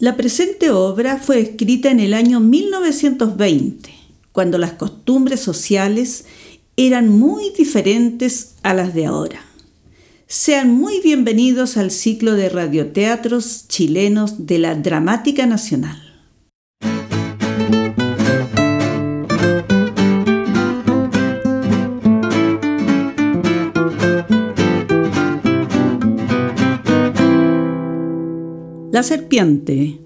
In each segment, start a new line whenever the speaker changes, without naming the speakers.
La presente obra fue escrita en el año 1920, cuando las costumbres sociales eran muy diferentes a las de ahora. Sean muy bienvenidos al ciclo de radioteatros chilenos de la Dramática Nacional. La serpiente,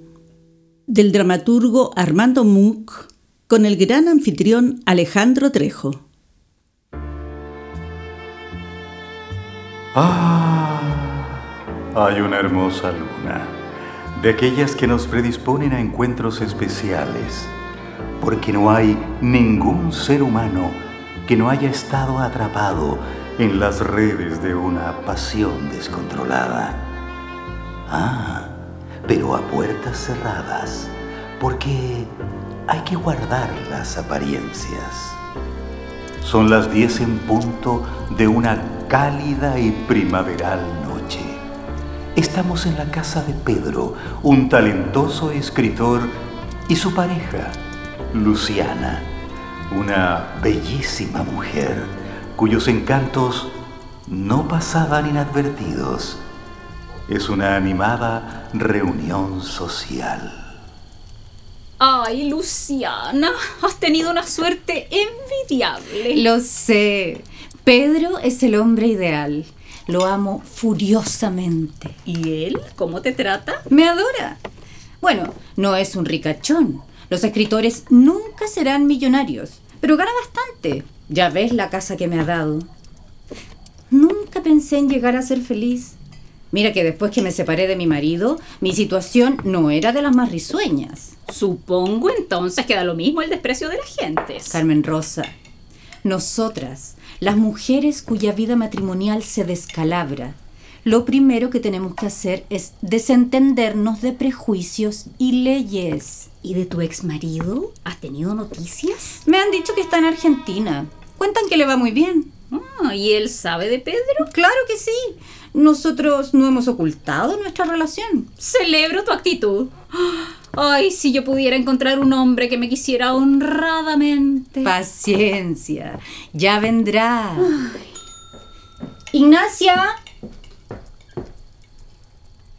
del dramaturgo Armando Muck, con el gran anfitrión Alejandro Trejo.
Ah, hay una hermosa luna, de aquellas que nos predisponen a encuentros especiales, porque no hay ningún ser humano que no haya estado atrapado en las redes de una pasión descontrolada. Ah, pero a puertas cerradas, porque hay que guardar las apariencias. Son las 10 en punto de una cálida y primaveral noche. Estamos en la casa de Pedro, un talentoso escritor, y su pareja, Luciana, una bellísima mujer cuyos encantos no pasaban inadvertidos es una animada reunión social.
Ay, Luciana, has tenido una suerte envidiable.
Lo sé. Pedro es el hombre ideal. Lo amo furiosamente.
¿Y él cómo te trata?
Me adora. Bueno, no es un ricachón. Los escritores nunca serán millonarios, pero gana bastante. Ya ves la casa que me ha dado. Nunca pensé en llegar a ser feliz. Mira que después que me separé de mi marido, mi situación no era de las más risueñas.
Supongo entonces que da lo mismo el desprecio de las gentes.
Carmen Rosa, nosotras, las mujeres cuya vida matrimonial se descalabra, lo primero que tenemos que hacer es desentendernos de prejuicios y leyes.
¿Y de tu ex marido? ¿Has tenido noticias?
Me han dicho que está en Argentina. Cuentan que le va muy bien.
Ah, ¿Y él sabe de Pedro?
Claro que sí. Nosotros no hemos ocultado nuestra relación.
Celebro tu actitud. Ay, si yo pudiera encontrar un hombre que me quisiera honradamente.
Paciencia, ya vendrá. Ignacia.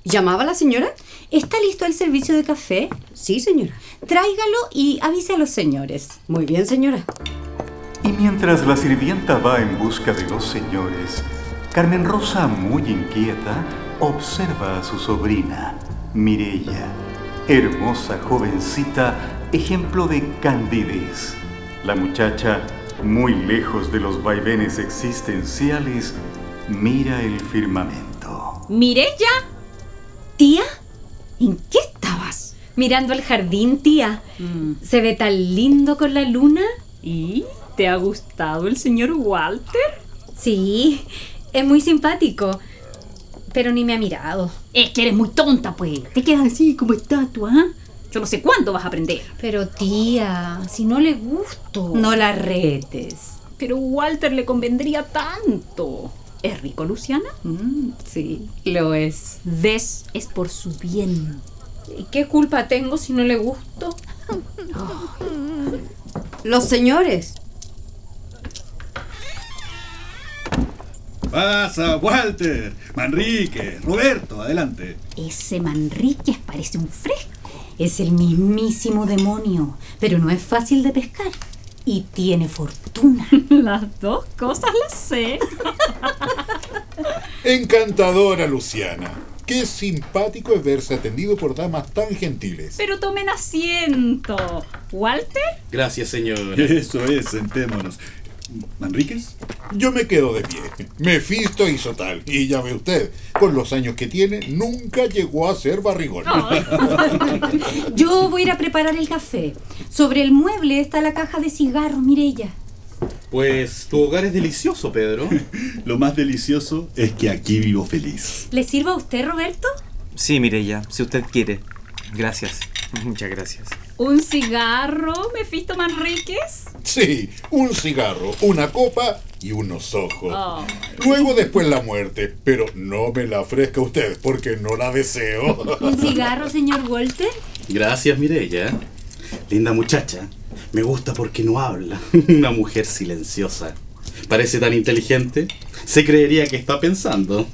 ¿Llamaba la señora?
¿Está listo el servicio de café?
Sí, señora.
Tráigalo y avise a los señores.
Muy bien, señora.
Y mientras la sirvienta va en busca de los señores, Carmen Rosa, muy inquieta, observa a su sobrina, Mirella, hermosa jovencita, ejemplo de candidez. La muchacha, muy lejos de los vaivenes existenciales, mira el firmamento.
¿Mirella?
¿Tía?
¿En qué estabas?
Mirando el jardín, tía. ¿Se ve tan lindo con la luna?
¿Y te ha gustado el señor Walter?
Sí, es muy simpático. Pero ni me ha mirado.
Es que eres muy tonta, pues. Te quedas así como estatua, ¿ah? Yo no sé cuándo vas a aprender.
Pero tía, si no le gusto.
No la retes.
Pero Walter le convendría tanto. ¿Es rico, Luciana?
Mm, sí, lo es.
¿Ves? Es por su bien.
¿Y qué culpa tengo si no le gusto? Los señores.
Pasa, Walter, Manrique, Roberto, adelante.
Ese Manríquez parece un fresco.
Es el mismísimo demonio, pero no es fácil de pescar. Y tiene fortuna.
Las dos cosas las sé.
Encantadora, Luciana. Qué simpático es verse atendido por damas tan gentiles.
Pero tomen asiento. ¿Walter?
Gracias, señor.
Eso es, sentémonos. ¿Manríquez?
Yo me quedo de pie. Mefisto hizo tal. Y ya ve usted, con los años que tiene, nunca llegó a ser barrigón.
Yo voy a ir a preparar el café. Sobre el mueble está la caja de cigarros, Mirella.
Pues tu hogar es delicioso, Pedro.
Lo más delicioso es que aquí vivo feliz.
¿Le sirvo a usted, Roberto?
Sí, Mirella, si usted quiere. Gracias. Muchas gracias.
¿Un cigarro, Mefisto Manríquez?
Sí, un cigarro, una copa y unos ojos.
Oh.
Luego después la muerte, pero no me la ofrezca usted porque no la deseo.
¿Un cigarro, señor Walter?
Gracias, Mirella. Linda muchacha. Me gusta porque no habla. Una mujer silenciosa. Parece tan inteligente. Se creería que está pensando.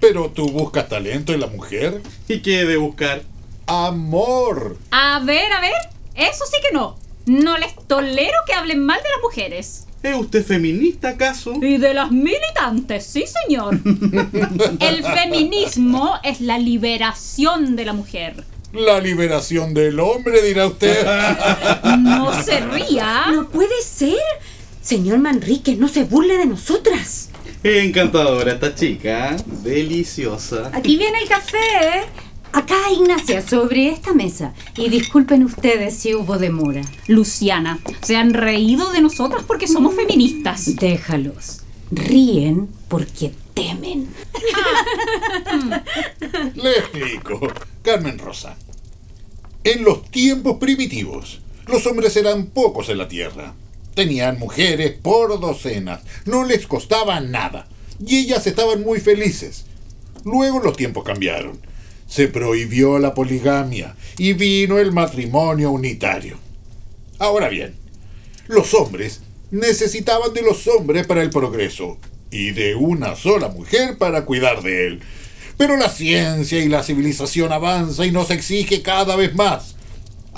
Pero tú buscas talento en la mujer.
¿Y qué he de buscar?
Amor.
A ver, a ver. Eso sí que no. No les tolero que hablen mal de las mujeres.
¿Es usted feminista acaso?
Y de las militantes, sí señor. El feminismo es la liberación de la mujer.
La liberación del hombre, dirá usted.
No se ría.
No puede ser. Señor Manrique, no se burle de nosotras.
Encantadora esta chica. Deliciosa.
Aquí viene el café. Acá, Ignacia, sobre esta mesa. Y disculpen ustedes si hubo demora.
Luciana, se han reído de nosotras porque somos feministas.
Déjalos. Ríen porque temen.
Le explico. Carmen Rosa. En los tiempos primitivos, los hombres eran pocos en la tierra. Tenían mujeres por docenas. No les costaba nada. Y ellas estaban muy felices. Luego los tiempos cambiaron. Se prohibió la poligamia y vino el matrimonio unitario. Ahora bien, los hombres necesitaban de los hombres para el progreso y de una sola mujer para cuidar de él. Pero la ciencia y la civilización avanza y nos exige cada vez más.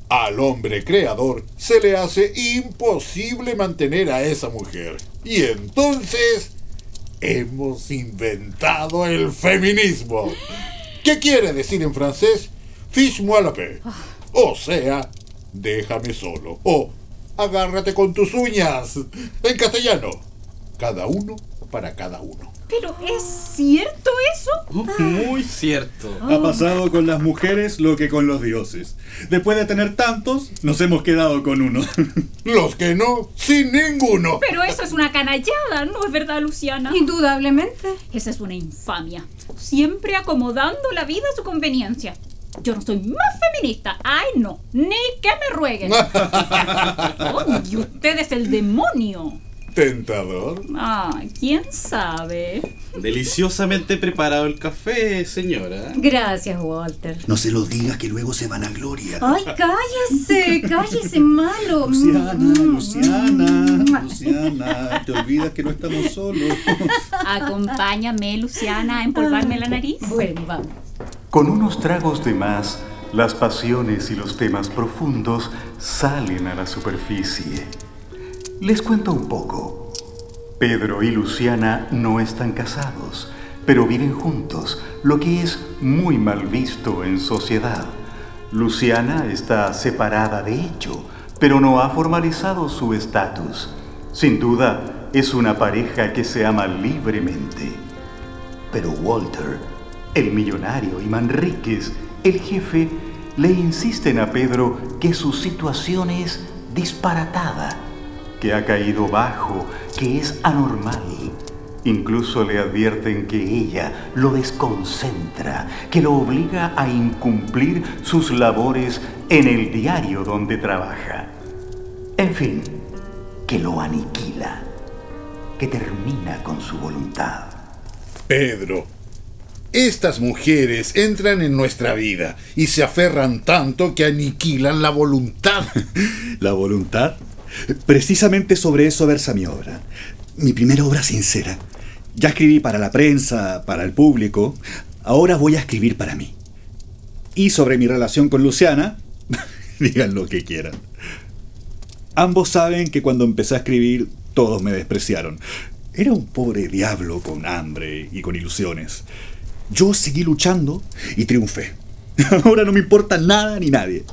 Al hombre creador se le hace imposible mantener a esa mujer. Y entonces hemos inventado el feminismo. ¿Qué quiere decir en francés? Fiche-moi la paix. O sea, déjame solo. O agárrate con tus uñas. En castellano, cada uno para cada uno.
Pero ¿es cierto eso?
Oh, muy cierto.
Ha pasado con las mujeres lo que con los dioses. Después de tener tantos, nos hemos quedado con uno.
Los que no, sin ninguno.
Pero eso es una canallada, ¿no es verdad, Luciana?
Indudablemente.
Esa es una infamia. Siempre acomodando la vida a su conveniencia. Yo no soy más feminista. Ay, no. Ni que me rueguen. Oh, y usted es el demonio.
Tentador.
Ah, quién sabe.
Deliciosamente preparado el café, señora.
Gracias, Walter.
No se lo diga que luego se van a gloria.
Ay, cállese, cállese, malo.
Luciana,
Mm,
Luciana, Luciana, te olvidas que no estamos solos.
Acompáñame, Luciana, a empolvarme la nariz.
Bueno, vamos.
Con unos tragos de más, las pasiones y los temas profundos salen a la superficie. Les cuento un poco. Pedro y Luciana no están casados, pero viven juntos, lo que es muy mal visto en sociedad. Luciana está separada de hecho, pero no ha formalizado su estatus. Sin duda, es una pareja que se ama libremente. Pero Walter, el millonario y Manríquez, el jefe, le insisten a Pedro que su situación es disparatada, que ha caído bajo, que es anormal. Incluso le advierten que ella lo desconcentra, que lo obliga a incumplir sus labores en el diario donde trabaja. En fin, que lo aniquila, que termina con su voluntad.
Pedro, estas mujeres entran en nuestra vida y se aferran tanto que aniquilan la voluntad.
¿La voluntad? Precisamente sobre eso versa mi obra. Mi primera obra sincera. Ya escribí para la prensa, para el público. Ahora voy a escribir para mí. Y sobre mi relación con Luciana, digan lo que quieran. Ambos saben que cuando empecé a escribir, todos me despreciaron. Era un pobre diablo con hambre y con ilusiones. Yo seguí luchando y triunfé. Ahora no me importa nada ni nadie.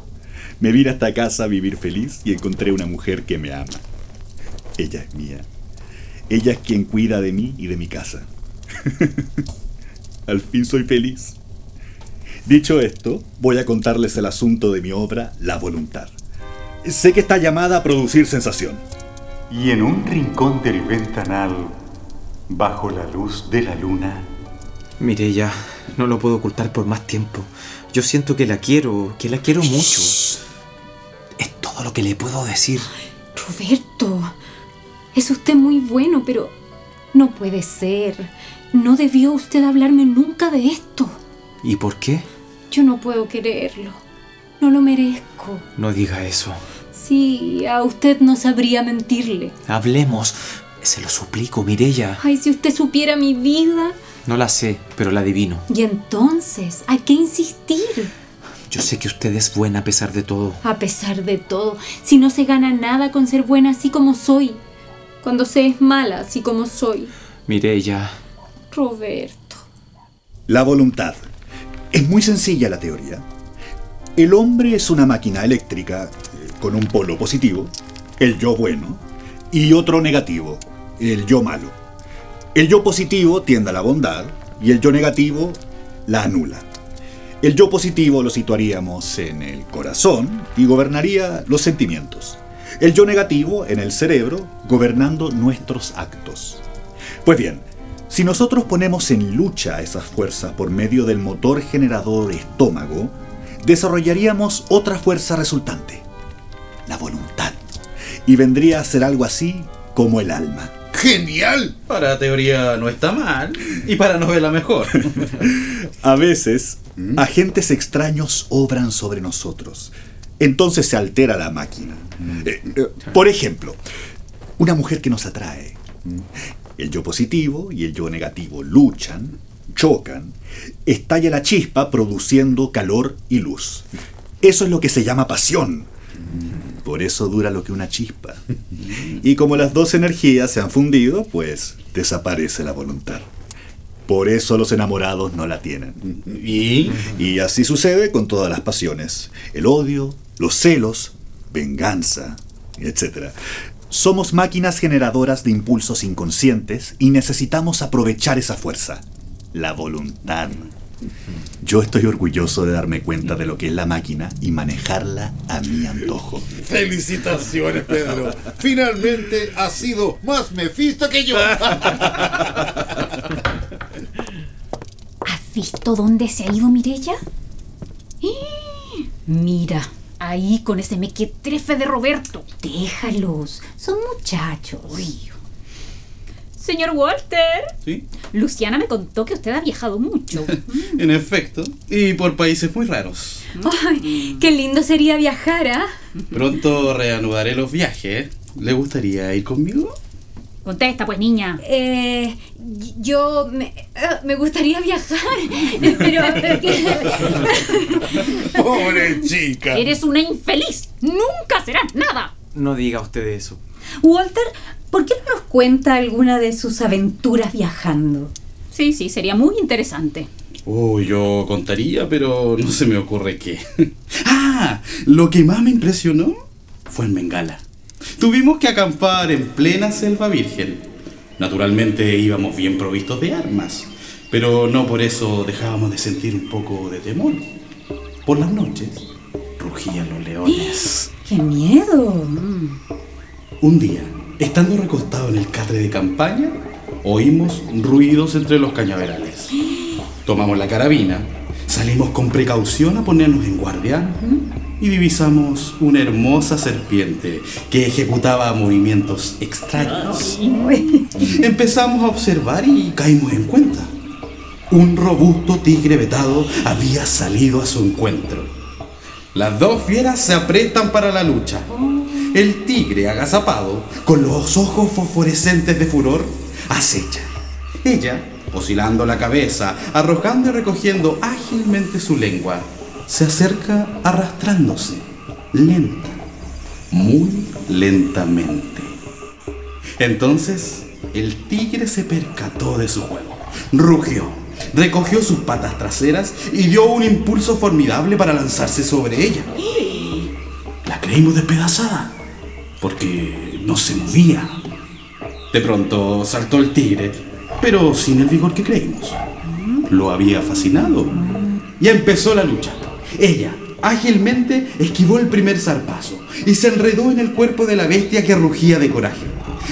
Me vine a esta casa a vivir feliz y encontré una mujer que me ama. Ella es mía. Ella es quien cuida de mí y de mi casa. Al fin soy feliz. Dicho esto, voy a contarles el asunto de mi obra La Voluntad. Sé que está llamada a producir sensación.
Y en un rincón del ventanal, bajo la luz de la luna,
Mire, ya, no lo puedo ocultar por más tiempo. Yo siento que la quiero, que la quiero mucho. Todo lo que le puedo decir.
Roberto, es usted muy bueno, pero no puede ser. No debió usted hablarme nunca de esto.
¿Y por qué?
Yo no puedo quererlo. No lo merezco.
No diga eso.
Sí, a usted no sabría mentirle.
Hablemos. Se lo suplico, Mirella.
Ay, si usted supiera mi vida.
No la sé, pero la adivino.
Y entonces, ¿a qué insistir?
Yo sé que usted es buena a pesar de todo.
A pesar de todo, si no se gana nada con ser buena así como soy. Cuando se es mala así como soy.
Mirella.
Roberto.
La voluntad. Es muy sencilla la teoría. El hombre es una máquina eléctrica eh, con un polo positivo, el yo bueno, y otro negativo, el yo malo. El yo positivo tiende a la bondad y el yo negativo la anula. El yo positivo lo situaríamos en el corazón y gobernaría los sentimientos. El yo negativo en el cerebro, gobernando nuestros actos. Pues bien, si nosotros ponemos en lucha esas fuerzas por medio del motor generador estómago, desarrollaríamos otra fuerza resultante, la voluntad. Y vendría a ser algo así como el alma.
¡Genial!
Para teoría no está mal y para novela mejor.
A veces, agentes extraños obran sobre nosotros. Entonces se altera la máquina. Eh, eh, por ejemplo, una mujer que nos atrae. El yo positivo y el yo negativo luchan, chocan, estalla la chispa produciendo calor y luz. Eso es lo que se llama pasión. Por eso dura lo que una chispa. Y como las dos energías se han fundido, pues desaparece la voluntad. Por eso los enamorados no la tienen.
¿Y?
Y así sucede con todas las pasiones. El odio, los celos, venganza, etc. Somos máquinas generadoras de impulsos inconscientes y necesitamos aprovechar esa fuerza, la voluntad. Yo estoy orgulloso de darme cuenta de lo que es la máquina y manejarla a mi antojo.
Felicitaciones, Pedro. Finalmente has sido más mefisto que yo.
¿Has visto dónde se ha ido Mirella? ¡Eh! Mira, ahí con ese mequetrefe de Roberto.
Déjalos, son muchachos.
Señor Walter,
Sí,
Luciana me contó que usted ha viajado mucho.
en efecto. Y por países muy raros.
Ay, qué lindo sería viajar, ¿ah?
Pronto reanudaré los viajes. ¿Le gustaría ir conmigo?
Contesta, pues, niña.
Eh, yo me, ah, me gustaría viajar, pero
Pobre chica.
Eres una infeliz. Nunca serás nada.
No diga usted eso.
Walter, ¿por qué no nos cuenta alguna de sus aventuras viajando?
Sí, sí, sería muy interesante.
Oh, yo contaría, pero no se me ocurre qué. ah, lo que más me impresionó fue en Bengala. Tuvimos que acampar en plena selva virgen. Naturalmente íbamos bien provistos de armas, pero no por eso dejábamos de sentir un poco de temor. Por las noches rugían los leones.
¡Qué miedo!
Un día, estando recostado en el catre de campaña, oímos ruidos entre los cañaverales. Tomamos la carabina, salimos con precaución a ponernos en guardia y divisamos una hermosa serpiente que ejecutaba movimientos extraños. Empezamos a observar y caímos en cuenta. Un robusto tigre vetado había salido a su encuentro. Las dos fieras se apretan para la lucha. El tigre, agazapado, con los ojos fosforescentes de furor, acecha. Ella, oscilando la cabeza, arrojando y recogiendo ágilmente su lengua, se acerca arrastrándose, lenta, muy lentamente. Entonces, el tigre se percató de su juego, rugió, recogió sus patas traseras y dio un impulso formidable para lanzarse sobre ella. La creímos despedazada, porque no se movía. De pronto saltó el tigre, pero sin el vigor que creímos. Lo había fascinado. Y empezó la lucha. Ella ágilmente esquivó el primer zarpazo y se enredó en el cuerpo de la bestia que rugía de coraje.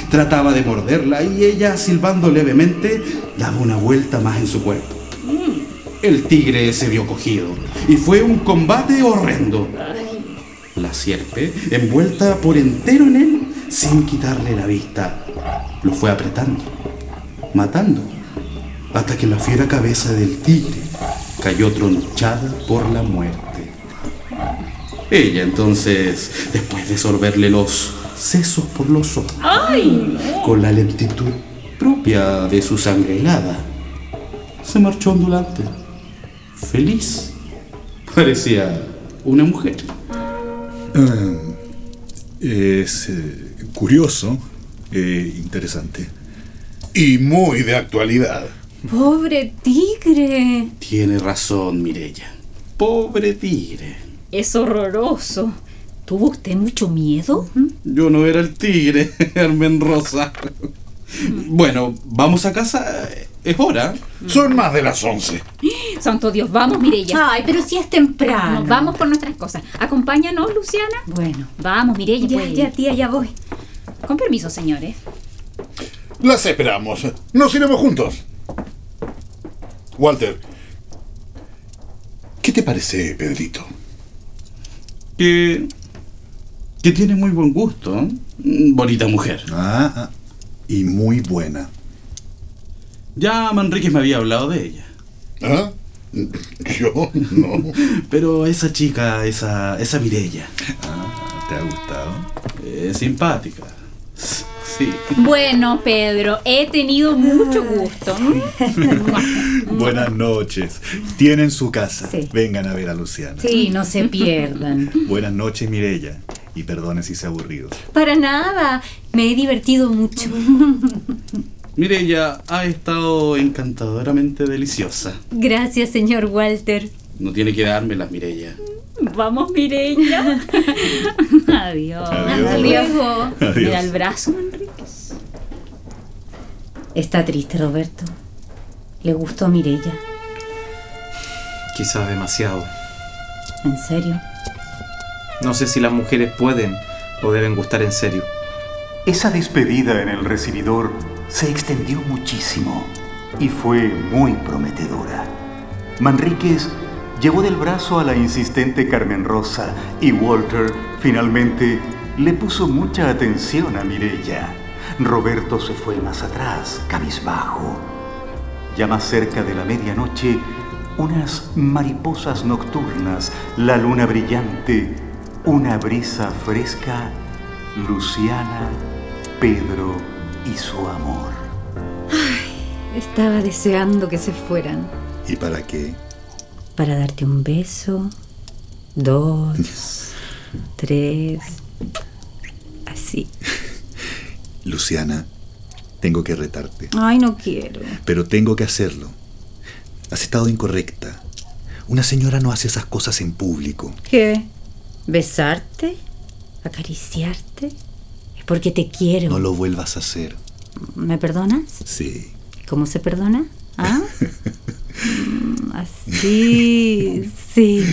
Trataba de morderla y ella, silbando levemente, daba una vuelta más en su cuerpo. El tigre se vio cogido y fue un combate horrendo. la sierpe, envuelta por entero en él, sin quitarle la vista, lo fue apretando, matando, hasta que la fiera cabeza del tigre cayó tronchada por la muerte. Ella entonces, después de sorberle los sesos por los ojos, con la lentitud propia de su sangre helada, se marchó ondulante, feliz. Parecía una mujer.
Ah, es eh, curioso, eh, interesante.
Y muy de actualidad.
Pobre tigre.
Tiene razón, Mirella. Pobre tigre.
Es horroroso. ¿Tuvo usted mucho miedo?
Yo no era el tigre, Carmen Rosa. Bueno, vamos a casa. Es hora.
Son más de las once.
Santo Dios, vamos, Mirella.
Ay, pero si es temprano.
Nos vamos por nuestras cosas. Acompáñanos, Luciana.
Bueno,
Vamos, Mirella.
Ya,
pues.
ya, tía, ya voy.
Con permiso, señores.
Las esperamos. Nos iremos juntos. Walter, ¿qué te parece, Pedrito?
Que. que tiene muy buen gusto. ¿eh? Bonita mujer.
Ah, ah, y muy buena.
Ya Manríquez me había hablado de ella.
¿Ah? Yo no.
Pero esa chica, esa. esa Mirella,
Ah, ¿Te ha gustado?
es simpática. Sí.
Bueno, Pedro, he tenido mucho gusto.
Buenas noches. Tienen su casa.
Sí.
Vengan a ver a Luciana.
sí, no se pierdan.
Buenas noches, Mirella. Y perdone si se ha aburrido.
Para nada. Me he divertido mucho.
Mirella ha estado encantadoramente deliciosa.
Gracias, señor Walter.
No tiene que dármelas, Mirella.
Vamos, Mirella. Adiós.
Adiós.
Hasta luego.
Adiós.
Mira el brazo, Enríquez.
Está triste, Roberto. Le gustó Mirella.
Quizás demasiado.
¿En serio?
No sé si las mujeres pueden o deben gustar en serio.
Esa despedida en el recibidor se extendió muchísimo y fue muy prometedora. Manríquez llevó del brazo a la insistente Carmen Rosa y Walter finalmente le puso mucha atención a Mirella. Roberto se fue más atrás, cabizbajo. Ya más cerca de la medianoche, unas mariposas nocturnas, la luna brillante, una brisa fresca, Luciana, Pedro y su amor.
Estaba deseando que se fueran.
¿Y para qué?
Para darte un beso. Dos. tres. Así.
Luciana, tengo que retarte.
Ay, no quiero.
Pero tengo que hacerlo. Has estado incorrecta. Una señora no hace esas cosas en público.
¿Qué? ¿Besarte? ¿Acariciarte? Es porque te quiero.
No lo vuelvas a hacer.
¿Me perdonas?
Sí.
¿Cómo se perdona? ¿Ah? Mm, Así, sí.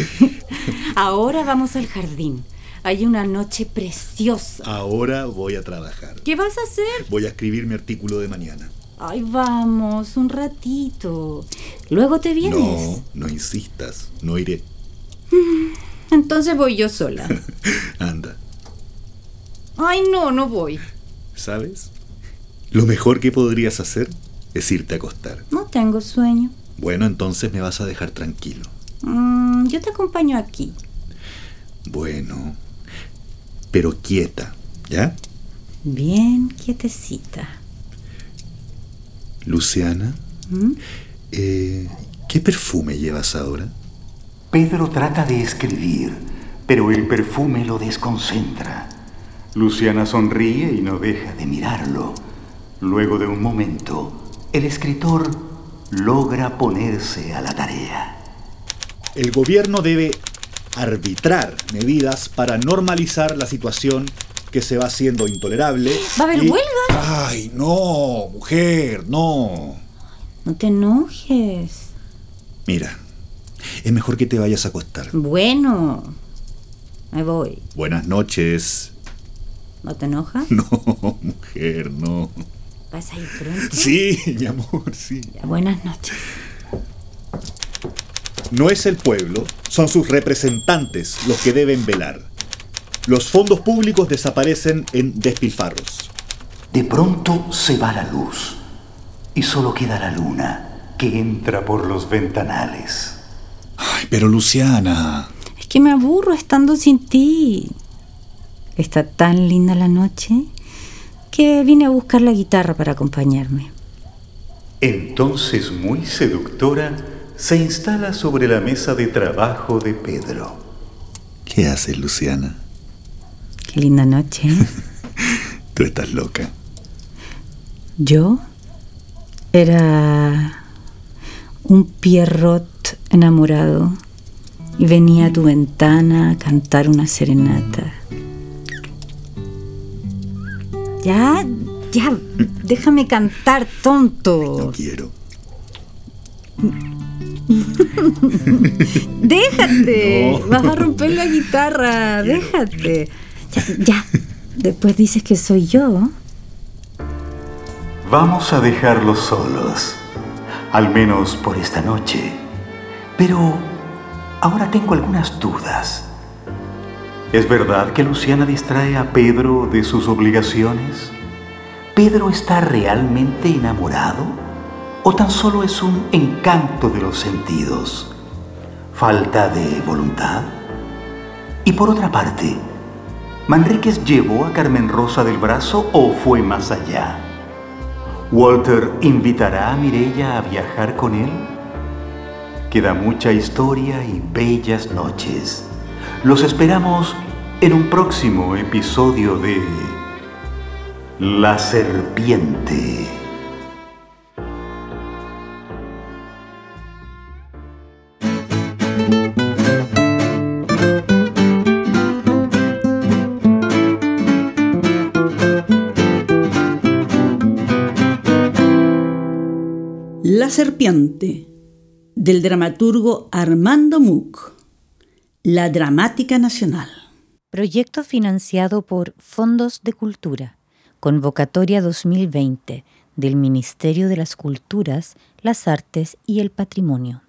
Ahora vamos al jardín. Hay una noche preciosa.
Ahora voy a trabajar.
¿Qué vas a hacer?
Voy a escribir mi artículo de mañana.
Ay, vamos, un ratito. Luego te vienes.
No, no insistas. No iré.
Entonces voy yo sola.
Anda.
Ay, no, no voy.
¿Sabes? Lo mejor que podrías hacer es irte a acostar.
No tengo sueño.
Bueno, entonces me vas a dejar tranquilo.
Mm, yo te acompaño aquí.
Bueno, pero quieta, ¿ya?
Bien quietecita.
Luciana,
¿Mm?
eh, ¿qué perfume llevas ahora?
Pedro trata de escribir, pero el perfume lo desconcentra. Luciana sonríe y no deja de mirarlo. Luego de un momento, el escritor logra ponerse a la tarea.
El gobierno debe arbitrar medidas para normalizar la situación que se va haciendo intolerable.
¿Va a haber
y-
huelga?
Ay, no, mujer, no.
No te enojes.
Mira, es mejor que te vayas a acostar.
Bueno, me voy.
Buenas noches.
¿No te enojas?
No, mujer, no.
¿Vas a ir pronto?
Sí, mi amor, sí.
Ya, buenas noches.
No es el pueblo, son sus representantes los que deben velar. Los fondos públicos desaparecen en despilfarros.
De pronto se va la luz y solo queda la luna que entra por los ventanales.
Ay, pero Luciana.
Es que me aburro estando sin ti. Está tan linda la noche que vine a buscar la guitarra para acompañarme.
Entonces, muy seductora, se instala sobre la mesa de trabajo de Pedro.
¿Qué haces, Luciana?
Qué linda noche. ¿eh?
Tú estás loca.
Yo era un Pierrot enamorado y venía a tu ventana a cantar una serenata. Ya, ya, déjame cantar, tonto.
No quiero.
Déjate.
No.
Vas a romper la guitarra. Déjate. Ya, ya. Después dices que soy yo.
Vamos a dejarlos solos, al menos por esta noche. Pero ahora tengo algunas dudas. ¿Es verdad que Luciana distrae a Pedro de sus obligaciones? ¿Pedro está realmente enamorado? ¿O tan solo es un encanto de los sentidos? ¿Falta de voluntad? Y por otra parte, ¿Manríquez llevó a Carmen Rosa del brazo o fue más allá? ¿Walter invitará a Mirella a viajar con él? Queda mucha historia y bellas noches. Los esperamos en un próximo episodio de La Serpiente.
Del dramaturgo Armando Muck. La Dramática Nacional.
Proyecto financiado por Fondos de Cultura. Convocatoria 2020 del Ministerio de las Culturas, las Artes y el Patrimonio.